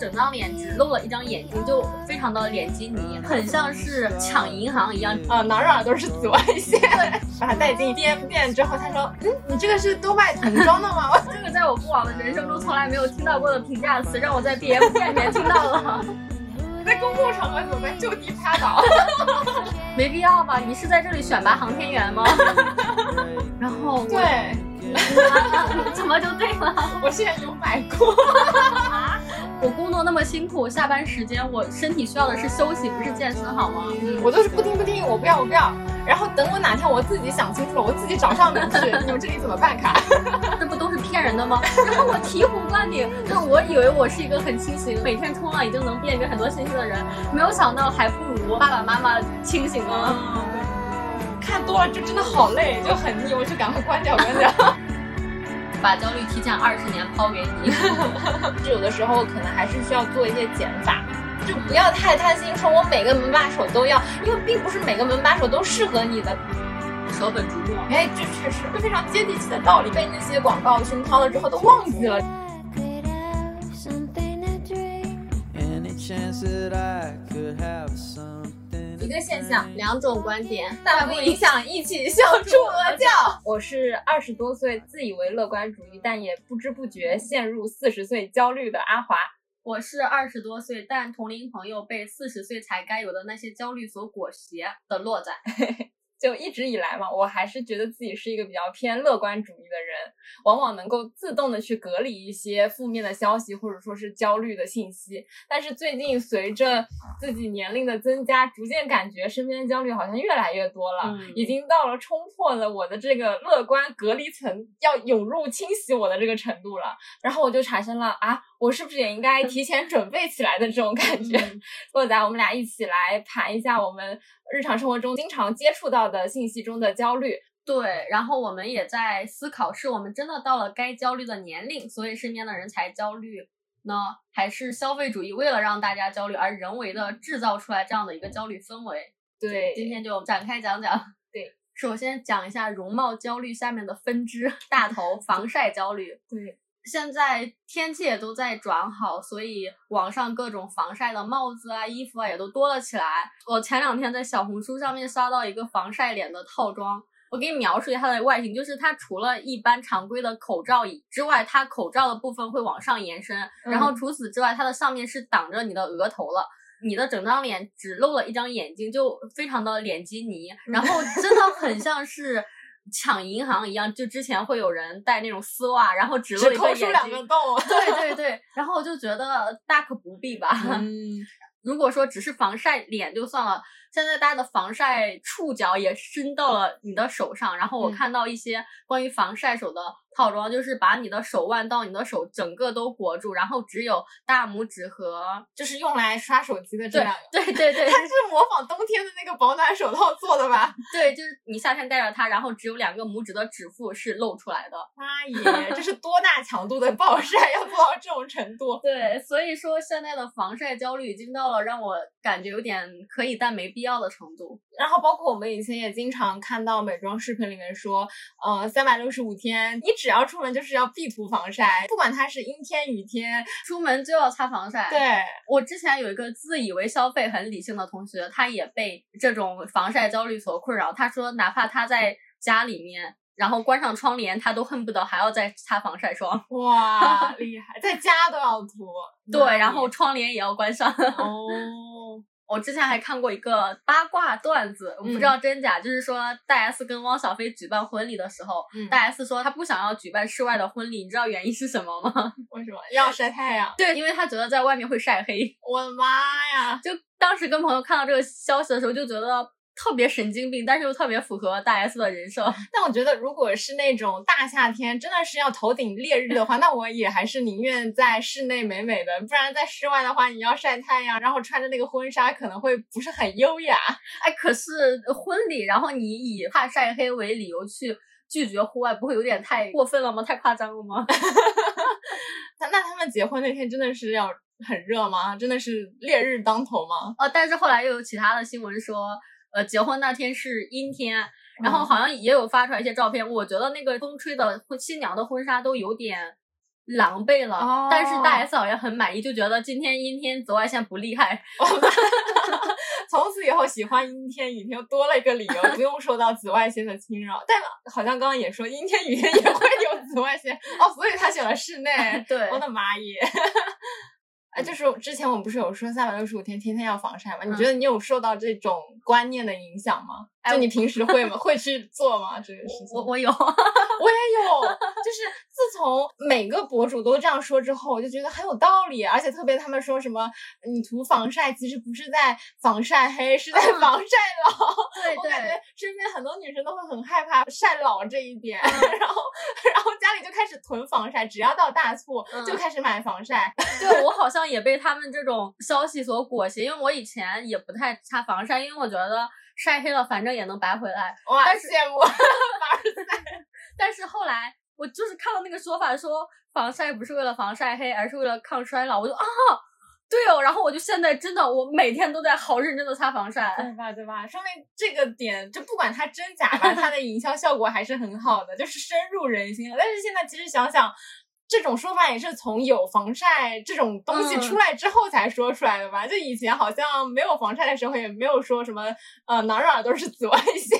整张脸只露了一张眼睛，就非常的脸基尼，很像是抢银行一样啊，哪哪都是紫外线。把它带进 DM 店之后，他说：“嗯，你这个是都卖童装的吗？” 这个在我过往的人生中从来没有听到过的评价词，让我在 bm 店里面听到了。在公共场合怎么办？就地趴倒？没必要吧？你是在这里选拔航天员吗？然后对，怎么就对了？我现在有买过。我工作那么辛苦，下班时间我身体需要的是休息，不是健身，好吗？我都是不听不听，我不要我不要。然后等我哪天我自己想清楚了，我自己找上门去。你们这里怎么办卡？这不都是骗人的吗？然后我醍醐灌顶，就我以为我是一个很清醒，每天冲浪已经能辨别很多信息的人，没有想到还不如爸爸妈妈清醒了。看多了就真的好累，就很腻，我就赶快关掉关掉。把焦虑提前二十年抛给你，就有的时候可能还是需要做一些减法，就不要太贪心，说我每个门把手都要，因为并不是每个门把手都适合你的。舍本逐末，哎，这确实，非常接地气的道理，被那些广告熏陶了之后都忘记了。一个现象，两种观点，但不影响一起笑出鹅叫。我是二十多岁，自以为乐观主义，但也不知不觉陷入四十岁焦虑的阿华。我是二十多岁，但同龄朋友被四十岁才该有的那些焦虑所裹挟的洛仔。就一直以来嘛，我还是觉得自己是一个比较偏乐观主义的人，往往能够自动的去隔离一些负面的消息或者说是焦虑的信息。但是最近随着自己年龄的增加，逐渐感觉身边的焦虑好像越来越多了，已经到了冲破了我的这个乐观隔离层要涌入侵袭我的这个程度了。然后我就产生了啊，我是不是也应该提前准备起来的这种感觉？洛仔，我们俩一起来盘一下我们。日常生活中经常接触到的信息中的焦虑，对，然后我们也在思考，是我们真的到了该焦虑的年龄，所以身边的人才焦虑呢，还是消费主义为了让大家焦虑而人为的制造出来这样的一个焦虑氛围？对，今天就展开讲讲。对，首先讲一下容貌焦虑下面的分支，大头防晒焦虑。对。现在天气也都在转好，所以网上各种防晒的帽子啊、衣服啊也都多了起来。我前两天在小红书上面刷到一个防晒脸的套装，我给你描述一下它的外形，就是它除了一般常规的口罩以之外，它口罩的部分会往上延伸，然后除此之外，它的上面是挡着你的额头了，你的整张脸只露了一张眼睛，就非常的脸基尼，然后真的很像是。抢银行一样，就之前会有人戴那种丝袜，然后只露一个眼睛，两个洞。对对 对，然后我就觉得大可不必吧。嗯，如果说只是防晒脸就算了。现在大家的防晒触角也伸到了你的手上，然后我看到一些关于防晒手的套装，就是把你的手腕到你的手整个都裹住，然后只有大拇指和就是用来刷手机的这两个。对对对，它是模仿冬天的那个保暖手套做的吧？对，就是你夏天戴着它，然后只有两个拇指的指腹是露出来的。妈耶，这是多大强度的暴晒要做到这种程度？对，所以说现在的防晒焦虑已经到了让我感觉有点可以但没必。必要的程度，然后包括我们以前也经常看到美妆视频里面说，呃，三百六十五天，你只要出门就是要必涂防晒，不管它是阴天雨天，出门就要擦防晒。对我之前有一个自以为消费很理性的同学，他也被这种防晒焦虑所困扰。他说，哪怕他在家里面，然后关上窗帘，他都恨不得还要再擦防晒霜。哇，厉害，在家都要涂。对，然后窗帘也要关上。哦。我之前还看过一个八卦段子，我不知道真假，就是说大 S 跟汪小菲举办婚礼的时候，大 S 说她不想要举办室外的婚礼，你知道原因是什么吗？为什么要晒太阳？对，因为她觉得在外面会晒黑。我的妈呀！就当时跟朋友看到这个消息的时候，就觉得。特别神经病，但是又特别符合大 S 的人设。但我觉得，如果是那种大夏天，真的是要头顶烈日的话，那我也还是宁愿在室内美美的。不然在室外的话，你要晒太阳，然后穿着那个婚纱，可能会不是很优雅。哎，可是婚礼，然后你以怕晒黑为理由去拒绝户外，不会有点太过分了吗？太夸张了吗？那那他们结婚那天真的是要很热吗？真的是烈日当头吗？哦，但是后来又有其他的新闻说。呃，结婚那天是阴天，然后好像也有发出来一些照片。我觉得那个风吹的新娘的婚纱都有点狼狈了。哦但是大 S 好像很满意，就觉得今天阴天紫外线不厉害。从此以后喜欢阴天雨天又多了一个理由，不用受到紫外线的侵扰。但好像刚刚也说阴天雨天也会有紫外线哦，所以他选了室内。对我的妈耶！啊，就是之前我们不是有说三百六十五天天天要防晒吗？你嗯觉得你有受到这种观念的影响吗？哎就你平时会吗？会去做吗？这个事情？我我有，我也有，就是自从每个博主都这样说之后，我就觉得很有道理，而且特别他们说什么你涂防晒其实不是在防晒黑，是在嗯防晒老。对 我感觉对，身边很多女生都会很害怕晒老这一点，然后然后家里就开始囤防晒，只要到大促嗯就开始买防晒。对我好像也被他们这种消息所裹挟，因为我以前也不太擦防晒，因为我觉得晒黑了反正也能白回来。哇，羡慕。但是后来我就是看到那个说法说防晒不是为了防晒黑，而是为了抗衰老，我就啊，对哦，然后我就现在真的我每天都在好认真的擦防晒。对吧？对吧？说明这个点，就不管它真假吧，它的营销效果还是很好的，就是深入人心了。但是现在其实想想，这种说法也是从有防晒这种东西嗯出来之后才说出来的吧？就以前好像没有防晒的时候，也没有说什么呃哪儿哪儿都是紫外线。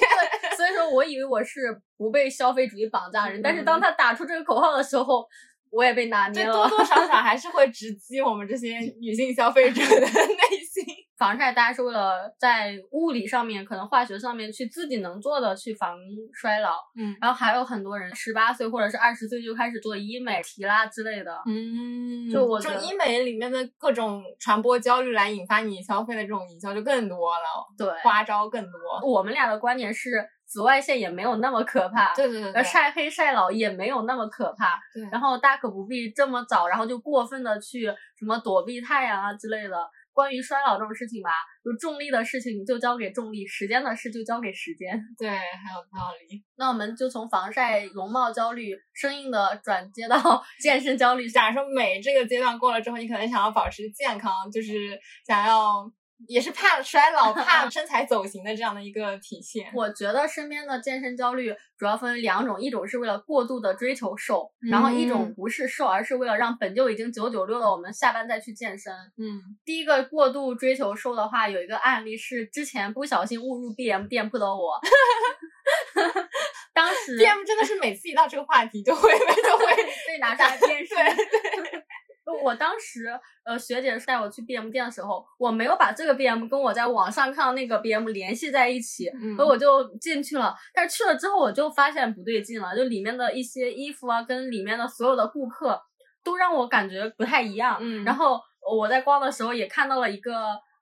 所以说我以为我是不被消费主义绑架的人，但是嗯当他打出这个口号的时候，我也被拿捏了。多多少少 还是会直击我们这些女性消费者的 内心。防晒大家是为了在物理上面、可能化学上面去自己能做的去防衰老，嗯然后还有很多人十八岁或者是二十岁就开始做医美、提拉之类的。嗯就我觉得这种医美里面的各种传播焦虑来引发你消费的这种营销就更多了，对，花招更多。我们俩的观点是，紫外线也没有那么可怕，对对对晒黑晒老也没有那么可怕，对然后大可不必这么早，然后就过分的去什么躲避太阳啊之类的。关于衰老这种事情吧，就重力的事情就交给重力，时间的事就交给时间。对，很有道理。那我们就从防晒、容貌焦虑生硬的转接到 健身焦虑。假如说美这个阶段过了之后，你可能想要保持健康，就是想要也是怕衰老、怕身材走形的这样的一个体现。我觉得身边的健身焦虑主要分为两种，一种是为了过度的追求瘦，然后一种嗯不是瘦，而是为了让本就已经九九六的我们下班再去健身。嗯，第一个过度追求瘦的话，有一个案例是之前不小心误入 BM 店铺的我，当时 BM 真的是每次一到这个话题就会就会被拿出来鞭尸。对我当时呃，学姐带我去 BM 店的时候，我没有把这个 BM 跟我在网上看到那个 BM 联系在一起，嗯所以我就进去了。但是去了之后，我就发现不对劲了，就里面的一些衣服啊，跟里面的所有的顾客都让我感觉不太一样。嗯然后我在逛的时候也看到了一个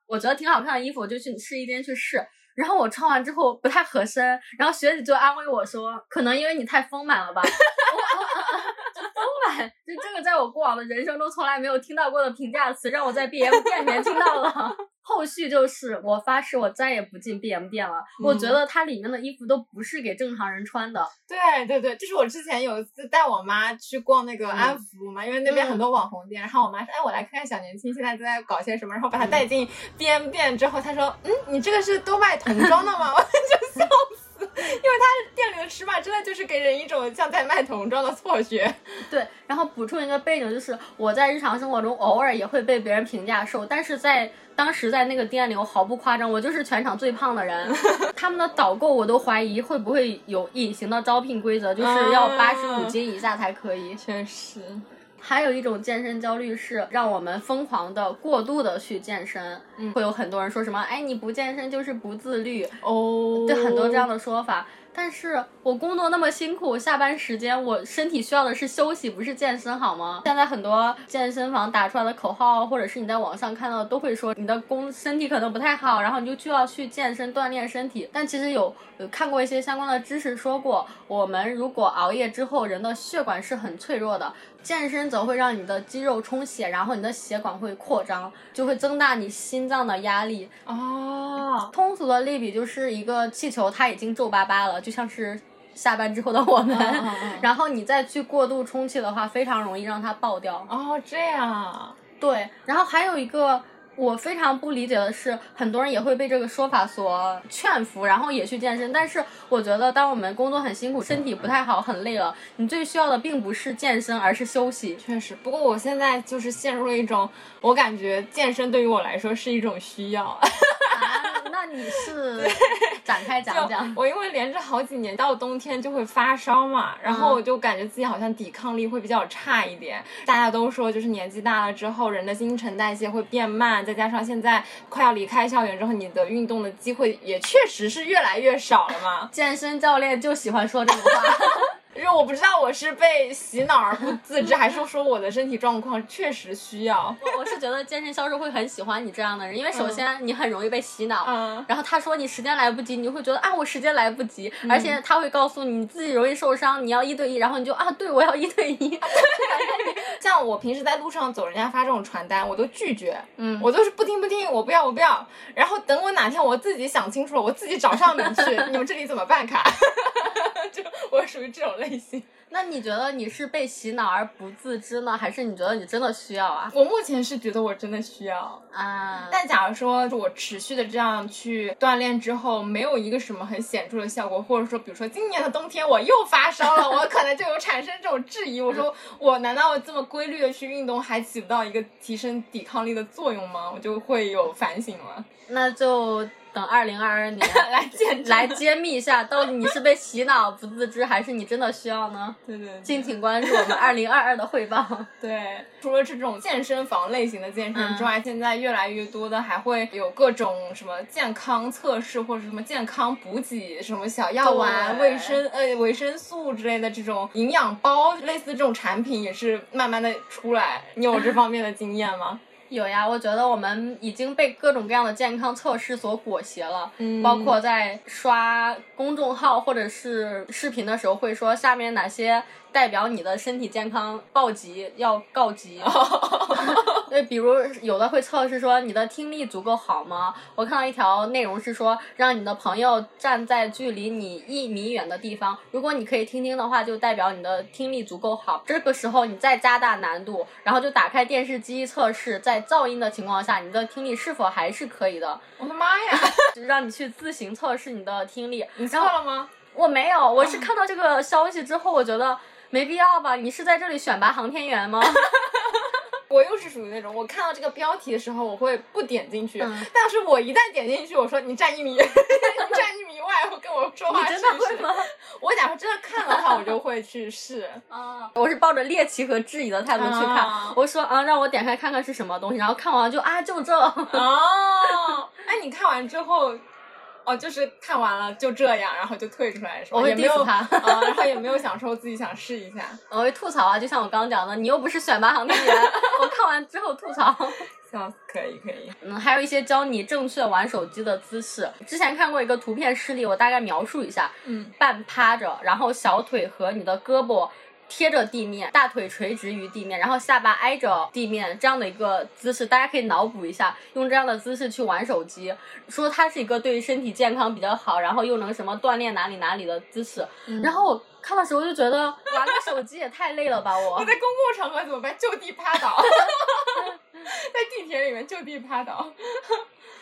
我觉得挺好看的衣服，我就去试衣间去试。然后我穿完之后不太合身，然后学姐就安慰我说，可能因为你太丰满了吧。就这个在我过往的人生中从来没有听到过的评价词，让我在 BM 店里面听到了。后续就是，我发誓我再也不进 BM 店了。我觉嗯得它里面的衣服都不是给正常人穿的。对对对，就是我之前有一次带我妈去逛那个嗯安福嘛，因为那边嗯很多网红店，然后我妈说，哎，我来看看小年轻现在在搞些什么，然后把她带进 BM 店之后，她说，嗯，你这个是都卖童装的吗？我就笑死，因为他店里的尺码真的就是给人一种像在卖童装的错觉。对，然后补充一个背景，就是我在日常生活中偶尔也会被别人评价瘦，但是在当时在那个店里，我毫不夸张，我就是全场最胖的人。他们的导购我都怀疑会不会有隐形的招聘规则，就是要八十五斤以下才可以。确实，还有一种健身焦虑是让我们疯狂的、过度的去健身，嗯会有很多人说什么“哎，你不健身就是不自律”，哦，对很多这样的说法。但是我工作那么辛苦，下班时间我身体需要的是休息，不是健身，好吗？现在很多健身房打出来的口号，或者是你在网上看到的，都会说你的工身体可能不太好，然后你就就要去健身锻炼身体。但其实有有看过一些相关的知识说过，我们如果熬夜之后，人的血管是很脆弱的。健身则会让你的肌肉充血，然后你的血管会扩张，就会增大你心脏的压力。哦，通俗的类比就是一个气球，它已经皱巴巴了，就像是下班之后的我们。然后你再去过度充气的话，非常容易让它爆掉。哦，这样啊，对，然后还有一个我非常不理解的是，很多人也会被这个说法所劝服，然后也去健身。但是我觉得，当我们工作很辛苦，身体不太好，很累了，你最需要的并不是健身，而是休息。确实，不过我现在就是陷入了一种，我感觉健身对于我来说是一种需要。啊，那你是展开讲讲？我因为连着好几年，到冬天就会发烧嘛，然后我就感觉自己好像抵抗力会比较差一点。大家都说，就是年纪大了之后，人的新陈代谢会变慢，再加上现在快要离开校园之后，你的运动的机会也确实是越来越少了嘛。健身教练就喜欢说这种话。因为我不知道我是被洗脑而不自知，还是说我的身体状况确实需要。我我是觉得健身销售会很喜欢你这样的人，因为首先你很容易被洗脑，嗯然后他说你时间来不及，你会觉得啊我时间来不及，而且他会告诉你你自己容易受伤，你要一对一，然后你就啊对我要一对一，像我平时在路上走，人家发这种传单，我都拒绝，嗯我都是不听不听，我不要我不要。然后等我哪天我自己想清楚了，我自己找上门去，你们这里怎么办卡？就我属于这种类型。那你觉得你是被洗脑而不自知呢，还是你觉得你真的需要啊？我目前是觉得我真的需要，啊，但假如说我持续的这样去锻炼之后，没有一个什么很显著的效果，或者说比如说今年的冬天我又发烧了，我可能就有产生这种质疑。我说 我难道这么规律的去运动还起不到一个提升抵抗力的作用吗？我就会有反省了。那就等二零二二年 来见来揭秘一下，到底你是被洗脑不自知，还是你真的需要呢？对对对敬请关注我们二零二二的汇报。对，除了这种健身房类型的健身之外，现在越来越多的还会有各种什么健康测试或者什么健康补给，什么小药丸、对维生呃维生素之类的这种营养包，类似这种产品也是慢慢的出来。你有这方面的经验吗？有呀，我觉得我们已经被各种各样的健康测试所裹挟了，嗯包括在刷公众号或者是视频的时候，会说下面哪些代表你的身体健康暴击要告急。对，比如有的会测试说你的听力足够好吗？我看到一条内容是说，让你的朋友站在距离你一米远的地方，如果你可以听听的话，就代表你的听力足够好。这个时候你再加大难度，然后就打开电视机测试，在噪音的情况下，你的听力是否还是可以的，我的妈呀，就让你去自行测试你的听力。你测了吗？我没有，我是看到这个消息之后，我觉得没必要吧？你是在这里选拔航天员吗？我又是属于那种，我看到这个标题的时候，我会不点进去，嗯但是我一旦点进去，我说你站一米，你站一米外，我跟我说话你真的试试会吗？我假如真的看的话，我就会去试。啊，我是抱着猎奇和质疑的态度去看，啊我说啊，让我点开看看是什么东西，然后看完就啊，就这。哦，哎，你看完之后，哦，就是看完了就这样，然后就退出来是吧？我没有 diss 他啊，然后也没有想说自己想试一下。我会吐槽啊，就像我刚刚讲的，你又不是选拔航天员，我看完之后吐槽。笑死，可以可以。嗯，还有一些教你正确玩手机的姿势。之前看过一个图片示例，我大概描述一下：嗯，半趴着，然后小腿和你的胳膊贴着地面，大腿垂直于地面，然后下巴挨着地面，这样的一个姿势，大家可以脑补一下，用这样的姿势去玩手机，说它是一个对身体健康比较好，然后又能什么锻炼哪里哪里的姿势。然后我看的时候就觉得玩个手机也太累了吧，我我。在公共场合怎么办？就地趴倒，在地铁里面就地趴倒。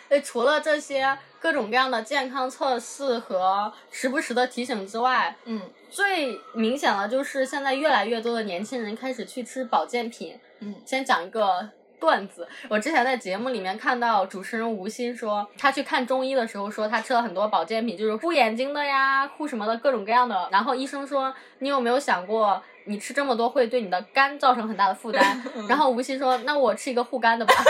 对，除了这些各种各样的健康测试和时不时的提醒之外，嗯最明显的就是现在越来越多的年轻人开始去吃保健品。嗯先讲一个段子，我之前在节目里面看到主持人吴昕说，他去看中医的时候说他吃了很多保健品，就是护眼睛的呀、护什么的各种各样的。然后医生说，你有没有想过，你吃这么多会对你的肝造成很大的负担？然后吴昕说，那我吃一个护肝的吧。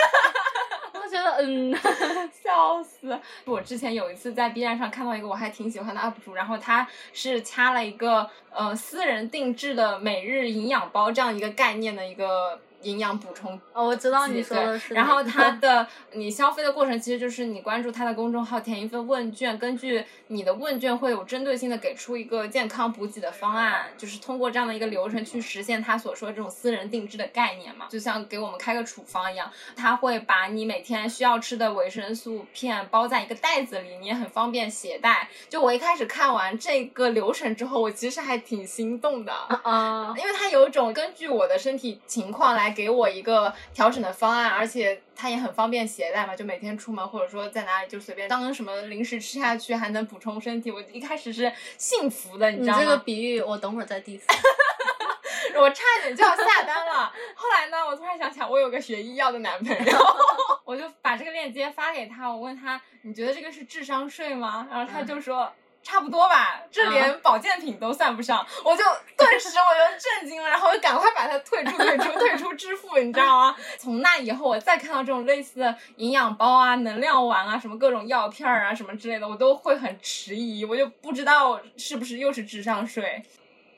我觉得，嗯，笑死！我之前有一次在 B 站上看到一个我还挺喜欢的 UP 主，然后他是掐了一个呃私人定制的每日营养包这样一个概念的一个营养补充哦，我知道你说的是。然后它的你消费的过程其实就是你关注它的公众号，填一份问卷，根据你的问卷会有针对性的给出一个健康补给的方案，就是通过这样的一个流程去实现他所说的这种私人定制的概念嘛，就像给我们开个处方一样，他会把你每天需要吃的维生素片包在一个袋子里，你也很方便携带。就我一开始看完这个流程之后，我其实还挺心动的。啊，因为它有一种根据我的身体情况来来给我一个调整的方案，而且它也很方便携带嘛，就每天出门或者说在哪里就随便当什么零食吃下去，还能补充身体。我一开始是幸福的，你知道吗？这个比喻我等会儿再 diss。我差点就要下单了，后来呢，我突然想起来，我有个学医药的男朋友，我就把这个链接发给他，我问他，你觉得这个是智商税吗？然后他就说。差不多吧，这连保健品都算不上，我就顿时我就震惊了，然后我赶快把它退出、退出、退出支付，你知道吗？从那以后，我再看到这种类似的营养包啊、能量丸啊、什么各种药片啊、什么之类的，我都会很迟疑，我就不知道是不是又是智商税。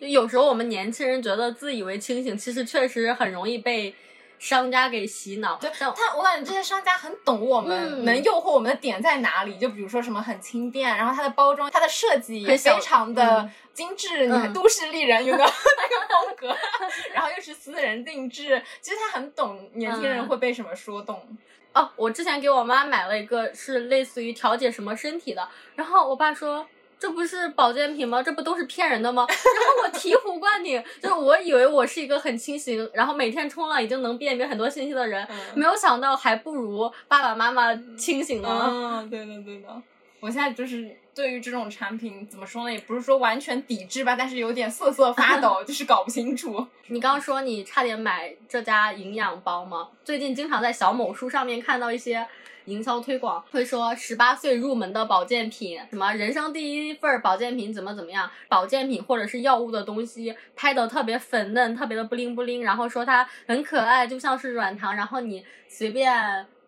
就有时候我们年轻人觉得自以为清醒，其实确实很容易被。商家给洗脑，对他，我感觉这些商家很懂我们，能诱惑我们的点在哪里？就比如说什么很轻便，然后它的包装、它的设计也非常的精致，你看都市丽人有个那个风格，然后又是私人定制，其实他很懂年轻人会被什么说动。哦，我之前给我妈买了一个是类似于调节什么身体的，然后我爸说。这不是保健品吗？这不都是骗人的吗？然后我醍醐灌顶，就是我以为我是一个很清醒，然后每天冲浪已经能辨别很多信息的人，没有想到还不如爸爸妈妈清醒呢。嗯，对的对的。我现在就是对于这种产品怎么说呢，也不是说完全抵制吧，但是有点瑟瑟发抖，就是搞不清楚。你刚说你差点买这家营养包吗？最近经常在小某书上面看到一些。营销推广会说十八岁入门的保健品，什么人生第一份保健品怎么怎么样？保健品或者是药物的东西拍的特别粉嫩，特别的不灵不灵，然后说它很可爱，就像是软糖，然后你随便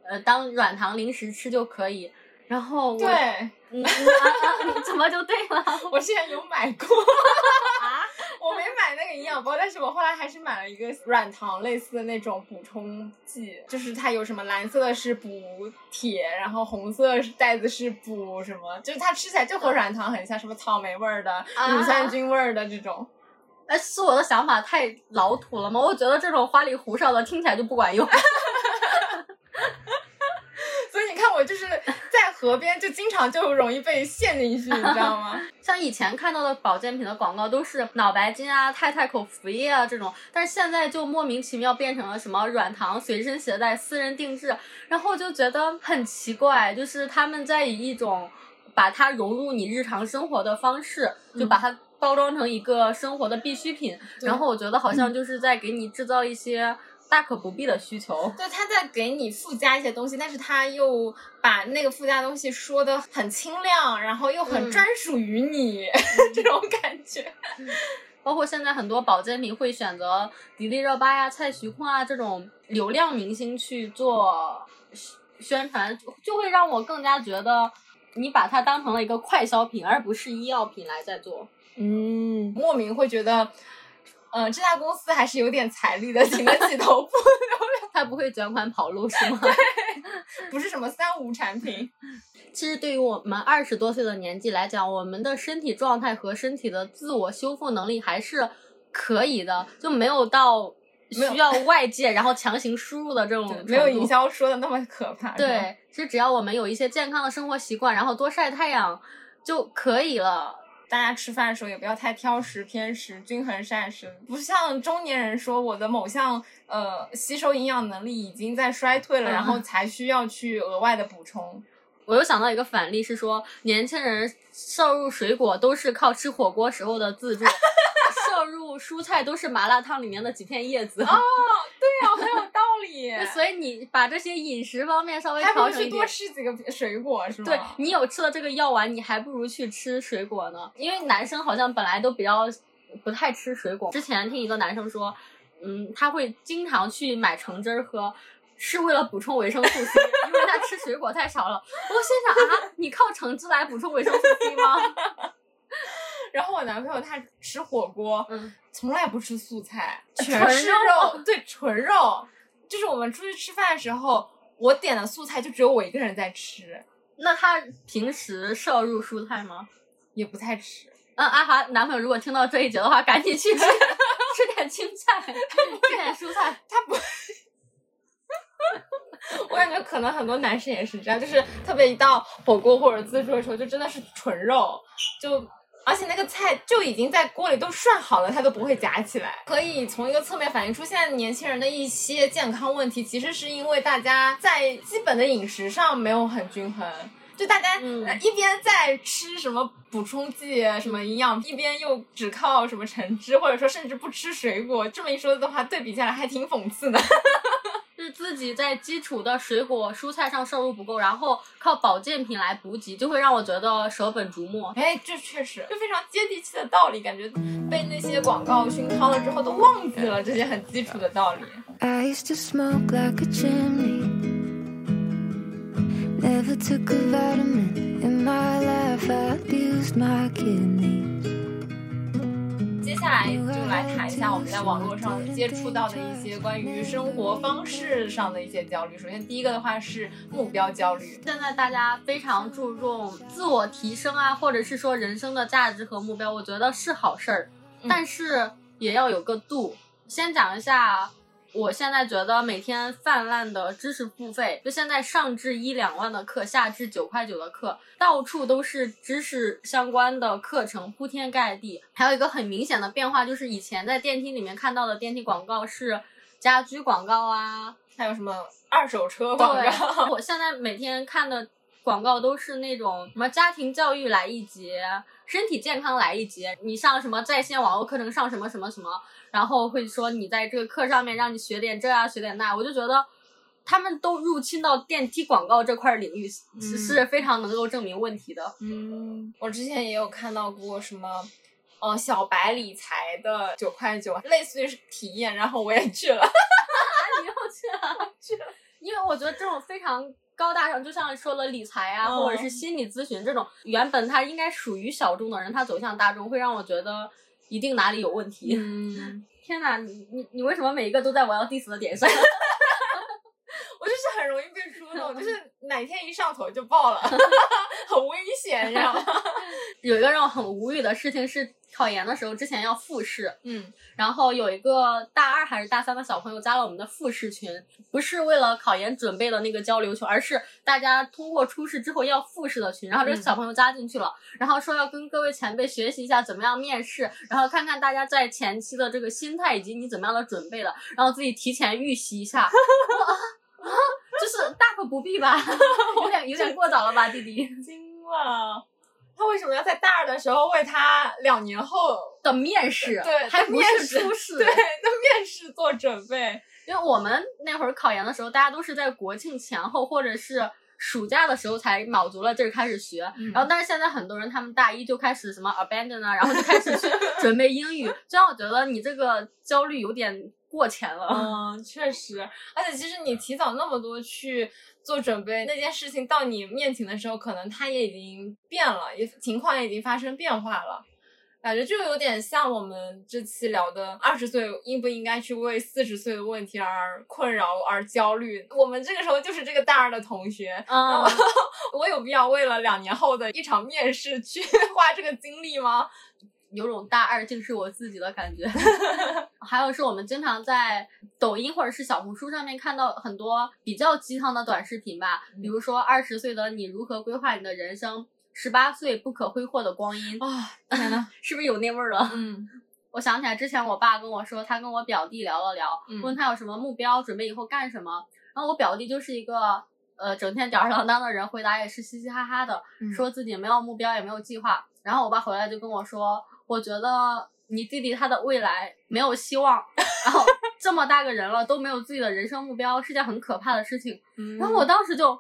呃当软糖零食吃就可以。然后对，嗯，怎么就对了？我现在有买过啊，我没买那个营养包，但是我后来还是买了一个软糖类似的那种补充剂，就是它有什么蓝色的是补铁，然后红色袋子是补什么，就是它吃起来就和软糖很像，什么草莓味儿的、乳酸菌味儿的这种。哎，是我的想法太老土了吗？我觉得这种花里胡哨的听起来就不管用。所以你看，我就是在河边，就经常就容易被陷进去，你知道吗？像以前看到的保健品的广告都是脑白金啊、太太口服液啊这种，但是现在就莫名其妙变成了什么软糖随身携带、私人定制，然后就觉得很奇怪，就是他们在以一种把它融入你日常生活的方式，就把它包装成一个生活的必需品，然后我觉得好像就是在给你制造一些。大可不必的需求，对，他在给你附加一些东西，但是他又把那个附加东西说的很清亮，然后又很专属于你，这种感觉。包括现在很多保健品会选择迪丽热巴呀、蔡徐坤啊这种流量明星去做宣传，就会让我更加觉得你把它当成了一个快消品，而不是医药品来在做。嗯，莫名会觉得。嗯，这家公司还是有点财力的，请得起头部流量。他不会卷款跑路是吗？对，不是什么三无产品。其实对于我们二十多岁的年纪来讲，我们的身体状态和身体的自我修复能力还是可以的，就没有到需要外界然后强行输入的这种。没有营销说的那么可怕。对，其实只要我们有一些健康的生活习惯，然后多晒太阳就可以了。大家吃饭的时候也不要太挑食偏食，均衡膳食，不像中年人说我的某项呃吸收营养能力已经在衰退了，然后才需要去额外的补充。我又想到一个反例，是说年轻人摄入水果都是靠吃火锅时候的自助。摄入蔬菜都是麻辣烫里面的几片叶子。哦，对呀，很有道理。所以你把这些饮食方面稍微调整一点，多吃几个水果是吗？对你有吃了这个药丸，你还不如去吃水果呢。因为男生好像本来都比较不太吃水果。之前听一个男生说，嗯，他会经常去买橙汁儿喝，是为了补充维生素 C，因为他吃水果太少了。我心想啊，你靠橙汁来补充维生素 C 吗？然后我男朋友他吃火锅，从来不吃素菜，全是肉。对，纯肉。就是我们出去吃饭的时候，我点的素菜就只有我一个人在吃。那他平时摄入蔬菜吗？也不太吃。嗯，阿华男朋友如果听到这一节的话，赶紧去吃 吃点青菜，吃点蔬菜。他不，我感觉可能很多男生也是这样，就是特别一到火锅或者自助的时候，就真的是纯肉，就。而且那个菜就已经在锅里都涮好了，它都不会夹起来。可以从一个侧面反映出现在年轻人的一些健康问题，其实是因为大家在基本的饮食上没有很均衡。就大家、一边在吃什么补充剂、什么营养，一边又只靠什么橙汁，或者说甚至不吃水果。这么一说的话，对比下来还挺讽刺的。就是自己在基础的水果、蔬菜上摄入不够，然后靠保健品来补给，就会让我觉得舍本逐末。哎，这确实就非常接地气的道理，感觉被那些广告熏陶了之后，都忘记了这些很基础的道理。I used to smoke like a chimney. Never took a vitamin in my life. I abused my kidneys. 接下来就来谈一下我们在网络上接触到的一些关于生活方式上的一些焦虑。首先，第一个的话是目标焦虑。现在大家非常注重自我提升啊，或者是说人生的价值和目标，我觉得是好事儿，嗯但是也要有个度。先讲一下，我现在觉得每天泛滥的知识付费，就现在上至一两万的课，下至九块九的课，到处都是知识相关的课程，铺天盖地。还有一个很明显的变化，就是以前在电梯里面看到的电梯广告是家居广告啊，还有什么二手车广告？我现在每天看的广告都是那种什么家庭教育来一节，身体健康来一节，你上什么在线网络课程上什么什么什么，然后会说你在这个课上面让你学点这啊学点那，我就觉得。他们都入侵到电梯广告这块领域，是是非常能够证明问题的。嗯，我之前也有看到过什么。呃，小白理财的九块九，类似于是体验，然后我也去了。你又去了，去了，因为我觉得这种非常高大上，就像说了理财啊，嗯或者是心理咨询这种，原本它应该属于小众的人，他走向大众，会让我觉得一定哪里有问题。嗯，天哪，你你你为什么每一个都在我要 diss 的点上？我就是很容易被触动，就是哪天一上头就爆了，很危险，你知道吗？有一个让我很无语的事情是，考研的时候之前要复试，嗯然后有一个大二还是大三的小朋友加了我们的复试群，不是为了考研准备的那个交流群，而是大家通过初试之后要复试的群。然后这个嗯小朋友加进去了，然后说要跟各位前辈学习一下怎么样面试，然后看看大家在前期的这个心态以及你怎么样的准备的，然后自己提前预习一下。就是大可不必吧，有点有点过早了吧，弟弟惊了。他为什么要在大二的时候为他两年后的面试，对还不是初试，对的面试做准备？因为我们那会儿考研的时候，大家都是在国庆前后或者是暑假的时候才卯足了劲儿开始学，嗯然后但是现在很多人他们大一就开始什么 abandon 啊，然后就开始去 准备英语，这让我觉得你这个焦虑有点过前了。嗯，确实，而且其实你提早那么多去做准备，那件事情到你面前的时候，可能它也已经变了，也情况也已经发生变化了。感觉就有点像我们这期聊的二十岁应不应该去为四十岁的问题而困扰而焦虑。我们这个时候就是这个大二的同学，嗯，我有必要为了两年后的一场面试去 花这个精力吗？有种大二竟是我自己的感觉。还有是我们经常在抖音或者是小红书上面看到很多比较鸡汤的短视频吧，比如说二十岁的你如何规划你的人生，十八岁不可挥霍的光阴，啊，天呐，是不是有那味儿了？嗯我想起来之前我爸跟我说，他跟我表弟聊了聊，嗯问他有什么目标，准备以后干什么。然后我表弟就是一个呃整天吊儿郎当的人，回答也是嘻嘻哈哈的，嗯说自己没有目标也没有计划。然后我爸回来就跟我说，我觉得你弟弟他的未来没有希望，然后这么大个人了都没有自己的人生目标，是件很可怕的事情。嗯然后我当时就，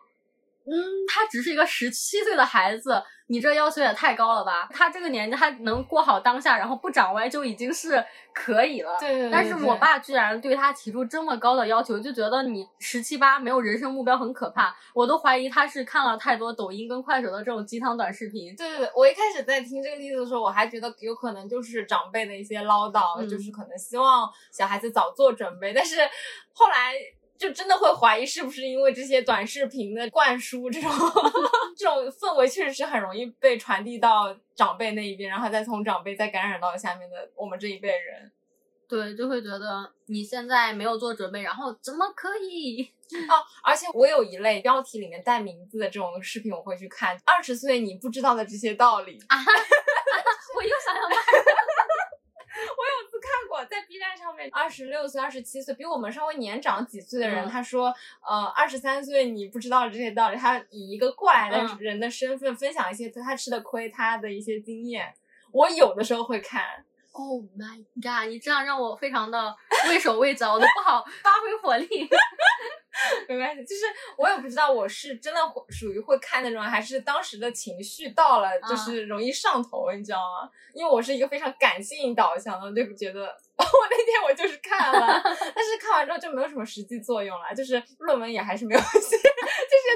嗯，他只是一个十七岁的孩子，你这要求也太高了吧？他这个年纪，他能过好当下，然后不长歪就已经是可以了。对对对但是我爸居然对他提出这么高的要求，就觉得你十七八没有人生目标很可怕。我都怀疑他是看了太多抖音跟快手的这种鸡汤短视频。对对对，我一开始在听这个例子的时候，我还觉得有可能就是长辈的一些唠叨，嗯就是可能希望小孩子早做准备，但是后来。就真的会怀疑是不是因为这些短视频的灌输，这种 这种氛围确实是很容易被传递到长辈那一边，然后再从长辈再感染到下面的我们这一辈人。对，就会觉得你现在没有做准备，然后怎么可以？哦，而且我有一类标题里面带名字的这种视频，我会去看。二十岁你不知道的这些道理啊，我又想想骂我有在 B 站上面，二十六岁、二十七岁，比我们稍微年长几岁的人，嗯他说，呃，二十三岁你不知道这些道理，他以一个过来的嗯人的身份分享一些他吃的亏，他的一些经验。我有的时候会看，！Oh my god！你这样让我非常的畏手畏脚，我都不好发挥火力。没关系，就是我也不知道我是真的会属于会看那种，还是当时的情绪到了，嗯就是容易上头，你知道吗？因为我是一个非常感性导向的，就觉得我那天我就是看了，但是看完之后就没有什么实际作用了，就是论文也还是没有写，就是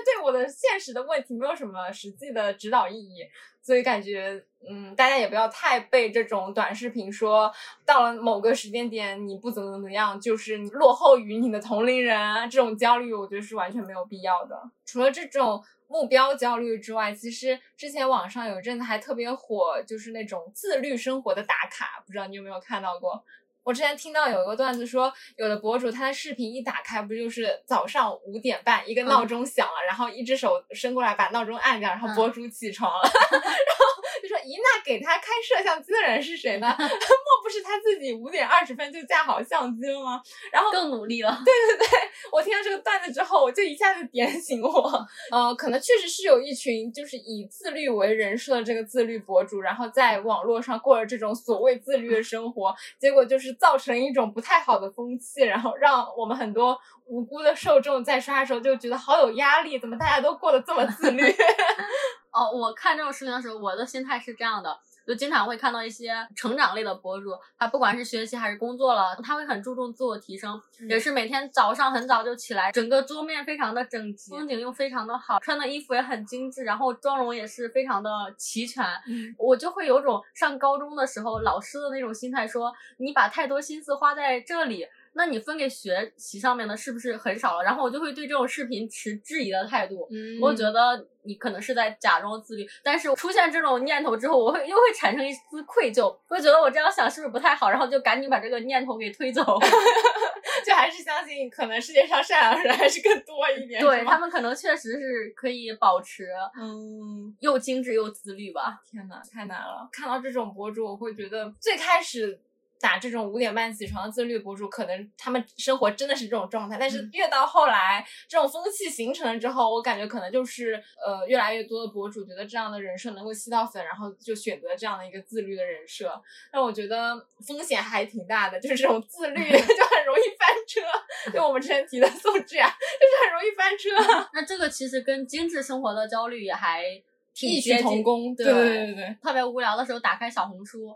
对我的现实的问题没有什么实际的指导意义。所以感觉，嗯，大家也不要太被这种短视频说到了某个时间点你不怎么怎么样，就是落后于你的同龄人啊，这种焦虑，我觉得是完全没有必要的。除了这种目标焦虑之外，其实之前网上有一阵子还特别火，就是那种自律生活的打卡，不知道你有没有看到过？我之前听到有一个段子说，有的博主他的视频一打开，不就是早上五点半，一个闹钟响了，然后一只手伸过来把闹钟按掉，然后博主起床了，然 后就说：“咦，那给他开摄像机的人是谁呢？莫不是他自己五点二十分就架好相机了吗？”然后更努力了。对对对我听到这个段子之后，我就一下子点醒我，呃，可能确实是有一群就是以自律为人设的这个自律博主，然后在网络上过着这种所谓自律的生活，结果就是造成一种不太好的风气，然后让我们很多无辜的受众在刷的时候就觉得好有压力，怎么大家都过得这么自律？哦，我看这种视频的时候，我的心态是这样的，就经常会看到一些成长类的博主，他不管是学习还是工作了，他会很注重自我提升，嗯也是每天早上很早就起来，整个桌面非常的整齐，风景又非常的好，穿的衣服也很精致，然后妆容也是非常的齐全。嗯我就会有种上高中的时候老师的那种心态说，你把太多心思花在这里。那你分给学习上面的是不是很少了？然后我就会对这种视频持质疑的态度。嗯我觉得你可能是在假装自律，但是出现这种念头之后，我会又会产生一丝愧疚，会觉得我这样想是不是不太好，然后就赶紧把这个念头给推走。就还是相信可能世界上善良的人还是更多一点，对他们可能确实是可以保持嗯。又精致又自律吧。天呐，太难了！看到这种博主，我会觉得最开始打这种五点半起床的自律博主，可能他们生活真的是这种状态。但是嗯越到后来，这种风气形成了之后，我感觉可能就是呃，越来越多的博主觉得这样的人设能够吸到粉，然后就选择这样的一个自律的人设。但我觉得风险还挺大的，就是这种自律 就很容易翻车。就我们之前提的素质啊，就是很容易翻车，那这个其实跟精致生活的焦虑也还挺异曲同工。对对对对对。特别无聊的时候，打开小红书，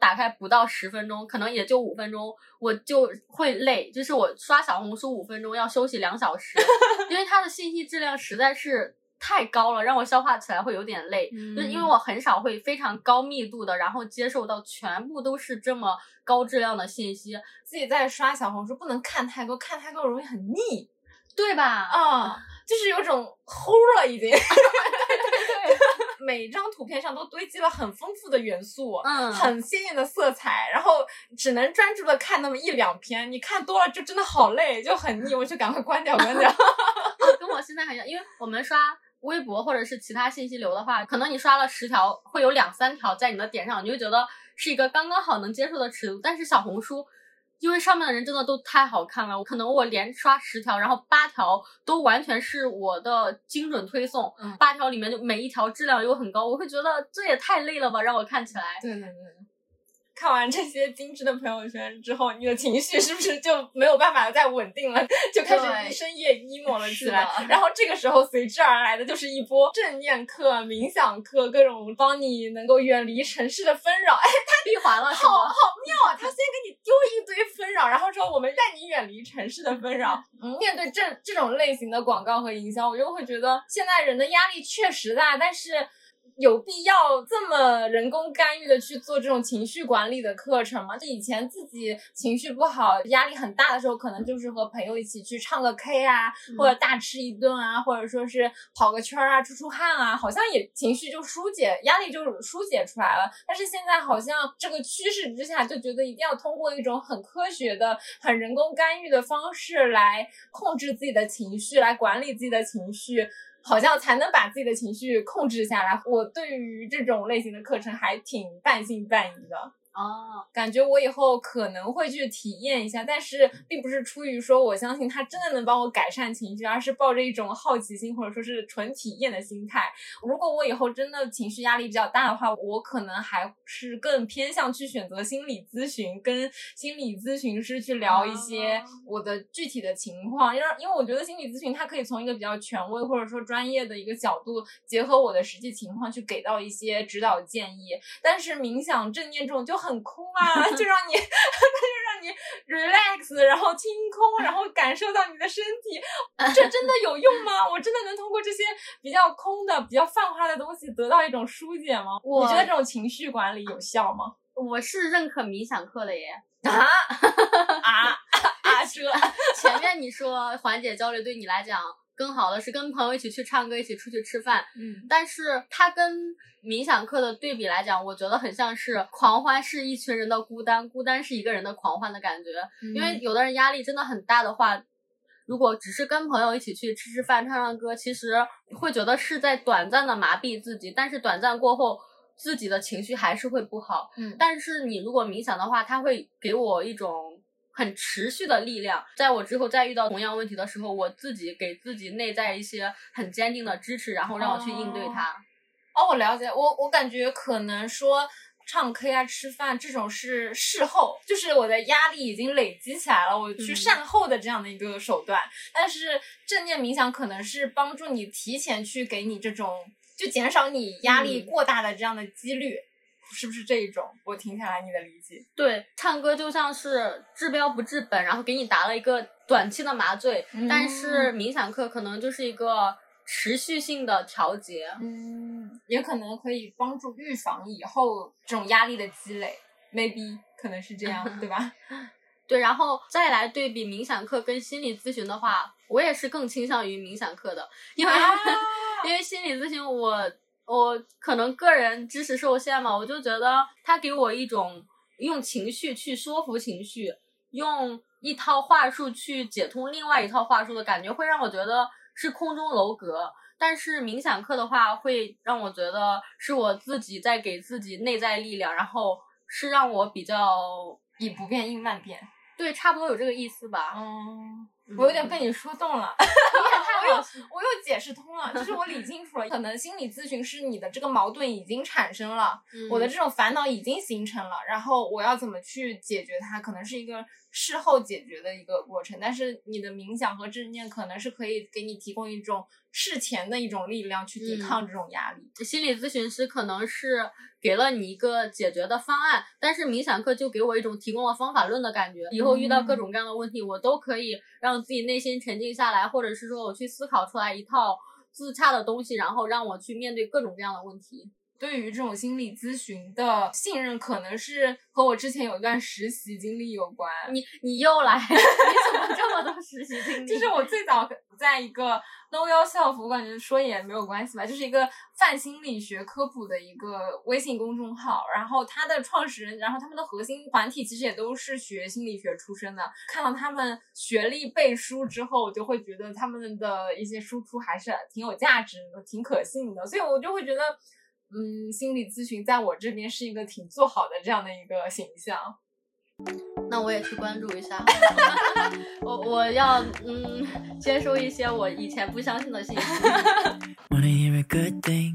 打开不到十分钟，可能也就五分钟，我就会累。就是我刷小红书五分钟要休息两小时，因为它的信息质量实在是太高了，让我消化起来会有点累。就是因为我很少会非常高密度的，然后接受到全部都是这么高质量的信息，自己在刷小红书，不能看太多，看太多容易很腻对吧？啊、就是有种齁了已经。每张图片上都堆积了很丰富的元素，嗯，很鲜艳的色彩，然后只能专注的看那么一两篇，你看多了就真的好累，就很腻，我就赶快关掉关掉。跟我现在很像，因为我们刷微博或者是其他信息流的话，可能你刷了十条，会有两三条在你的点上，你就觉得是一个刚刚好能接受的尺度。但是小红书，因为上面的人真的都太好看了，可能我连刷十条，然后八条都完全是我的精准推送，嗯八条里面就每一条质量又很高，我会觉得这也太累了吧，让我看起来。对对对。看完这些精致的朋友圈之后，你的情绪是不是就没有办法再稳定了？就开始深夜 emo 了起来然后这个时候随之而来的就是一波正念课、冥想课，各种帮你能够远离城市的纷扰。哎，闭环了好好？妙啊！他先给你丢一堆纷扰，然后说我们带你远离城市的纷扰。嗯，面对这这种类型的广告和营销，我就会觉得现在人的压力确实大，但是。有必要这么人工干预的去做这种情绪管理的课程吗？就以前自己情绪不好、压力很大的时候，可能就是和朋友一起去唱个 K 啊，或者大吃一顿啊，或者说是跑个圈儿啊、出出汗啊，好像也情绪就疏解，压力就疏解出来了。但是现在好像这个趋势之下，就觉得一定要通过一种很科学的、很人工干预的方式来控制自己的情绪，来管理自己的情绪。好像才能把自己的情绪控制下来。我对于这种类型的课程还挺半信半疑的。哦，感觉我以后可能会去体验一下，但是并不是出于说我相信它真的能帮我改善情绪，而是抱着一种好奇心或者说是纯体验的心态。如果我以后真的情绪压力比较大的话，我可能还是更偏向去选择心理咨询，跟心理咨询师去聊一些哦我的具体的情况，因为因为我觉得心理咨询它可以从一个比较权威或者说专业的一个角度，结合我的实际情况去给到一些指导建议。但是冥想、正念这种就很空啊，就让你 就让你 relax，然后清空，然后感受到你的身体，这真的有用吗？我真的能通过这些比较空的、比较泛化的东西得到一种疏解吗？你觉得这种情绪管理有效吗？我是认可冥想课的耶。啊啊啊！这前面你说缓解焦虑对你来讲更好的是跟朋友一起去唱歌，一起出去吃饭，嗯但是它跟冥想课的对比来讲，我觉得很像是狂欢是一群人的孤单，孤单是一个人的狂欢的感觉。因为有的人压力真的很大的话，如果只是跟朋友一起去吃吃饭、唱唱歌，其实会觉得是在短暂的麻痹自己，但是短暂过后，自己的情绪还是会不好。嗯但是你如果冥想的话，它会给我一种很持续的力量，在我之后再遇到同样问题的时候，我自己给自己内在一些很坚定的支持，然后让我去应对它。哦，我了解，我我感觉可能说唱 K 啊、吃饭这种是事后，就是我的压力已经累积起来了，我去嗯。善后的这样的一个手段。但是正念冥想可能是帮助你提前去给你这种，就减少你压力嗯。过大的这样的几率，是不是这一种？我听下来你的理解，对，唱歌就像是治标不治本，然后给你打了一个短期的麻醉，但是冥想课可能就是一个持续性的调节。嗯，也可能可以帮助预防以后这种压力的积累，maybe 可能是这样，对吧？对，然后再来对比冥想课跟心理咨询的话，我也是更倾向于冥想课的，因为、啊 因为心理咨询我我可能个人知识受限嘛，我就觉得他给我一种用情绪去说服情绪，用一套话术去解通另外一套话术的感觉，会让我觉得是空中楼阁。但是冥想课的话，会让我觉得是我自己在给自己内在力量，然后是让我比较以不变应万变。对，差不多有这个意思吧。嗯，我有点被你说动了，太好 我又解释通了，就是我理清楚了，可能心理咨询师你的这个矛盾已经产生了，我的这种烦恼已经形成了，然后我要怎么去解决它，可能是一个事后解决的一个过程，但是你的冥想和正念可能是可以给你提供一种事前的一种力量去抵抗这种压力。心理咨询师可能是给了你一个解决的方案，但是冥想课就给我一种提供了方法论的感觉。以后遇到各种各样的问题，我都可以让自己内心沉静下来，或者是说我去思考出来一套自洽的东西，然后让我去面对各种各样的问题。对于这种心理咨询的信任，可能是和我之前有一段实习经历有关。你你又来，你怎么这么多实习经历？就是我最早在一个 Know Yourself，我感觉说也没有关系吧，就是一个泛心理学科普的一个微信公众号，然后它的创始人，然后他们的核心团体其实也都是学心理学出身的。看到他们学历背书之后，我就会觉得他们的一些输出还是挺有价值的，挺可信的，所以我就会觉得。嗯，心理咨询在我这边是一个挺做好的这样的一个形象。那我也去关注一下，我我要嗯接收一些我以前不相信的信息。Wanna hear a good thing?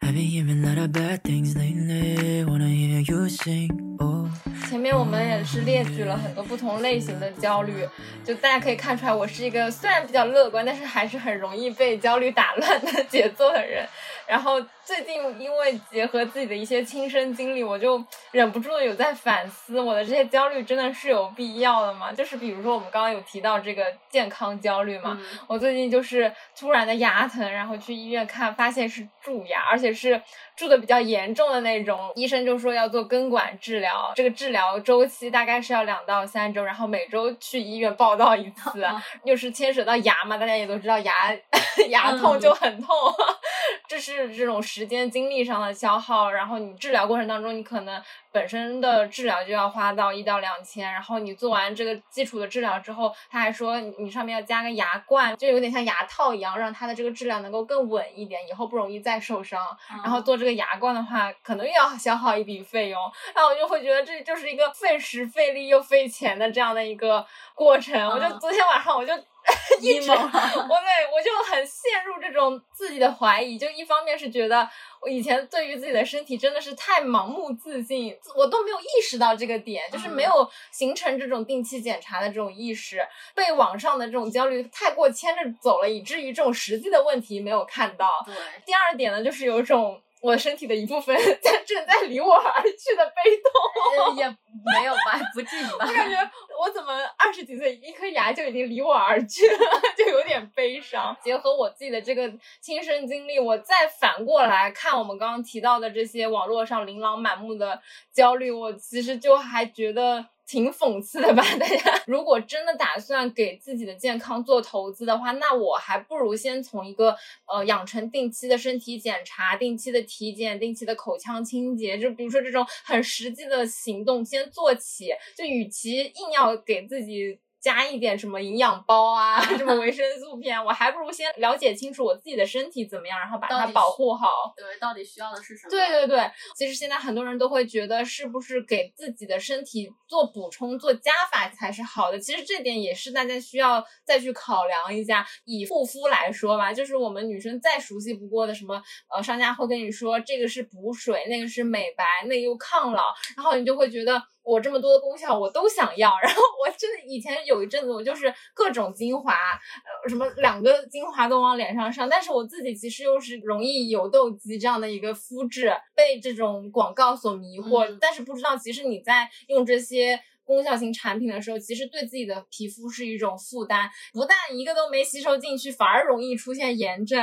I've been hearing a lot of bad things lately. Wanna hear you sing. Oh. 前面我们也是列举了很多不同类型的焦虑，就大家可以看出来，我是一个虽然比较乐观，但是还是很容易被焦虑打乱的节奏的人。然后最近因为结合自己的一些亲身经历，我就忍不住的有在反思，我的这些焦虑真的是有必要的吗？就是比如说我们刚刚有提到这个健康焦虑嘛，嗯我最近就是突然的牙疼，然后去医院看，发现是蛀牙，而且是蛀的比较严重的那种。医生就说要做根管治疗，这个治疗周期大概是要两到三周，然后每周去医院报道一次，又是牵扯到牙嘛，大家也都知道牙 牙痛就很痛，这这是这种时间精力上的消耗，然后你治疗过程当中，你可能本身的治疗就要花到一到两千，然后你做完这个基础的治疗之后，他还说你你上面要加个牙冠，就有点像牙套一样，让它的这个质量能够更稳一点，以后不容易再受伤。然后做这个牙冠的话，可能又要消耗一笔费用，那我就会觉得这就是一个费时费力又费钱的这样的一个过程。我就嗯昨天晚上我就 一直我对我就很陷入这种自己的怀疑，就一方面是觉得我以前对于自己的身体真的是太盲目自信，我都没有意识到这个点，就是没有形成这种定期检查的这种意识，被网上的这种焦虑太过牵着走了，以至于这种实际的问题没有看到。对，第二点呢，就是有一种我身体的一部分 在正在离我而去的悲痛。呃也没有吧，不至于吧我？感觉十几岁一颗牙就已经离我而去了，就有点悲伤。结合我自己的这个亲身经历，我再反过来看我们刚刚提到的这些网络上琳琅满目的焦虑，我其实就还觉得。挺讽刺的吧？大家 如果真的打算给自己的健康做投资的话，那我还不如先从一个呃养成定期的身体检查、定期的体检、定期的口腔清洁，就比如说这种很实际的行动先做起。就与其硬要给自己加一点什么营养包啊、什么维生素片，我还不如先了解清楚我自己的身体怎么样，然后把它保护好。对，到底需要的是什么？对对对，其实现在很多人都会觉得，是不是给自己的身体做补充、做加法才是好的？其实这点也是大家需要再去考量一下。以护肤来说吧，就是我们女生再熟悉不过的什么，呃，商家会跟你说这个是补水，那个是美白，那个又抗老，然后你就会觉得我这么多的功效我都想要。然后我真的以前有一阵子，我就是各种精华，呃，什么两个精华都往脸上上，但是我自己其实又是容易油痘肌这样的一个肤质，被这种广告所迷惑，嗯但是不知道其实你在用这些。功效型产品的时候，其实对自己的皮肤是一种负担，不但一个都没吸收进去，反而容易出现炎症。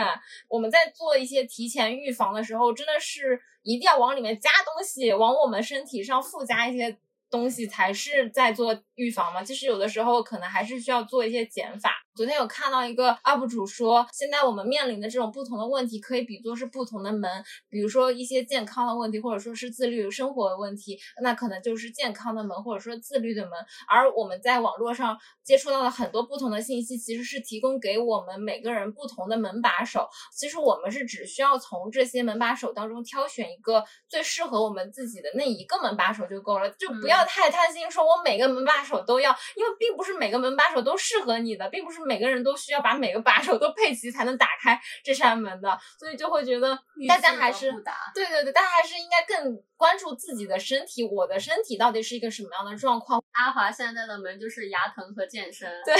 我们在做一些提前预防的时候，真的是一定要往里面加东西，往我们身体上附加一些东西，才是在做预防嘛。其实有的时候可能还是需要做一些减法。昨天有看到一个 UP 主说，现在我们面临的这种不同的问题，可以比作是不同的门，比如说一些健康的问题，或者说是自律生活的问题，那可能就是健康的门，或者说自律的门。而我们在网络上接触到的很多不同的信息，其实是提供给我们每个人不同的门把手。其实我们是只需要从这些门把手当中挑选一个最适合我们自己的那一个门把手就够了，就不要太贪心，说我每个门把手都要，因为并不是每个门把手都适合你的，并不是每个人都需要把每个把手都配齐才能打开这扇门的，所以就会觉得大家还是。对对对，大家还是应该更关注自己的身体，我的身体到底是一个什么样的状况。阿华现在的门就是牙疼和健身，对，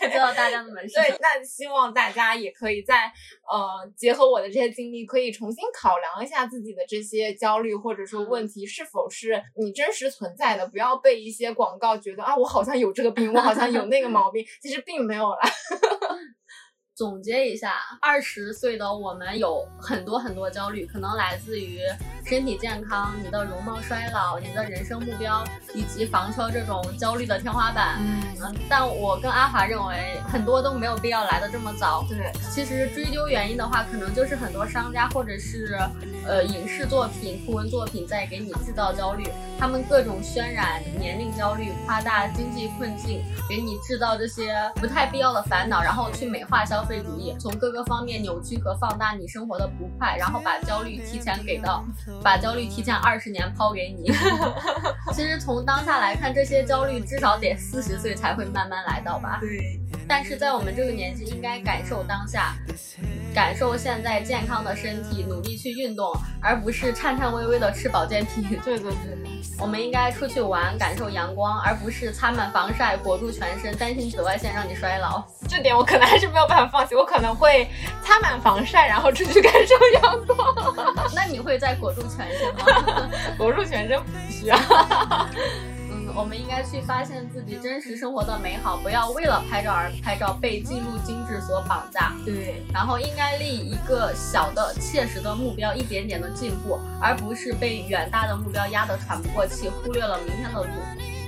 不知道大家的门是什对么，？那希望大家也可以在呃结合我的这些经历，可以重新考量一下自己的这些焦虑或者说问题是否是你真实存在的，不要被一些广告觉得啊我好像有这个病，我好像有那个毛病，其实并没有啦。总结一下，二十岁的我们有很多很多焦虑，可能来自于身体健康、你的容貌衰老、你的人生目标，以及房车这种焦虑的天花板。嗯，但我跟阿华认为，很多都没有必要来的这么早。对，其实追究原因的话，可能就是很多商家或者是呃影视作品、图文作品在给你制造焦虑，他们各种渲染年龄焦虑、夸大经济困境，给你制造这些不太必要的烦恼，然后去美化消费主义，从各个方面扭曲和放大你生活的不快，然后把焦虑提前给到，把焦虑提前二十年抛给你。其实从当下来看，这些焦虑至少得四十岁才会慢慢来到吧。对，但是在我们这个年纪，应该感受当下，感受现在健康的身体，努力去运动，而不是颤颤巍巍的吃保健品。对对对。我们应该出去玩，感受阳光，而不是擦满防晒裹住全身，担心紫外线让你衰老。这点我可能还是没有办法放弃，我可能会擦满防晒，然后出去感受 阳光。那你会再裹住全身吗？裹住全身不需要。嗯，我们应该去发现自己真实生活的美好，不要为了拍照而拍照，被记录精致所绑架。对，然后应该立一个小的、切实的目标，一点点的进步，而不是被远大的目标压得喘不过气，忽略了明天的路。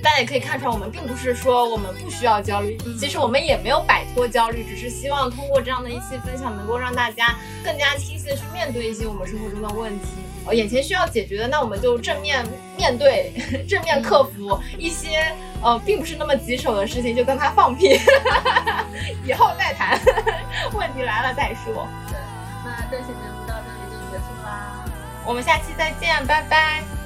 大家也可以看出来，我们并不是说我们不需要焦虑，其实我们也没有摆脱焦虑，只是希望通过这样的一期分享，能够让大家更加清晰的去面对一些我们生活中的问题。呃，眼前需要解决的，那我们就正面面对，正面克服一些呃并不是那么棘手的事情，就跟他放屁，以后再谈，问题来了再说。对，那这期节目到这里就结束啦。我们下期再见，拜拜。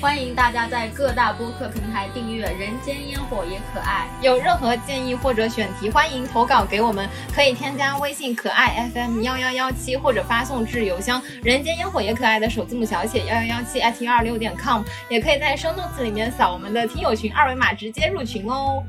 欢迎大家在各大播客平台订阅《人间烟火也可爱》。有任何建议或者选题，欢迎投稿给我们，可以添加微信可爱 FM 幺幺幺七，或者发送至邮箱人间烟火也可爱的首字母小写幺幺幺七 at 幺二六点 com，也可以在生动字里面扫我们的听友群二维码直接入群哦。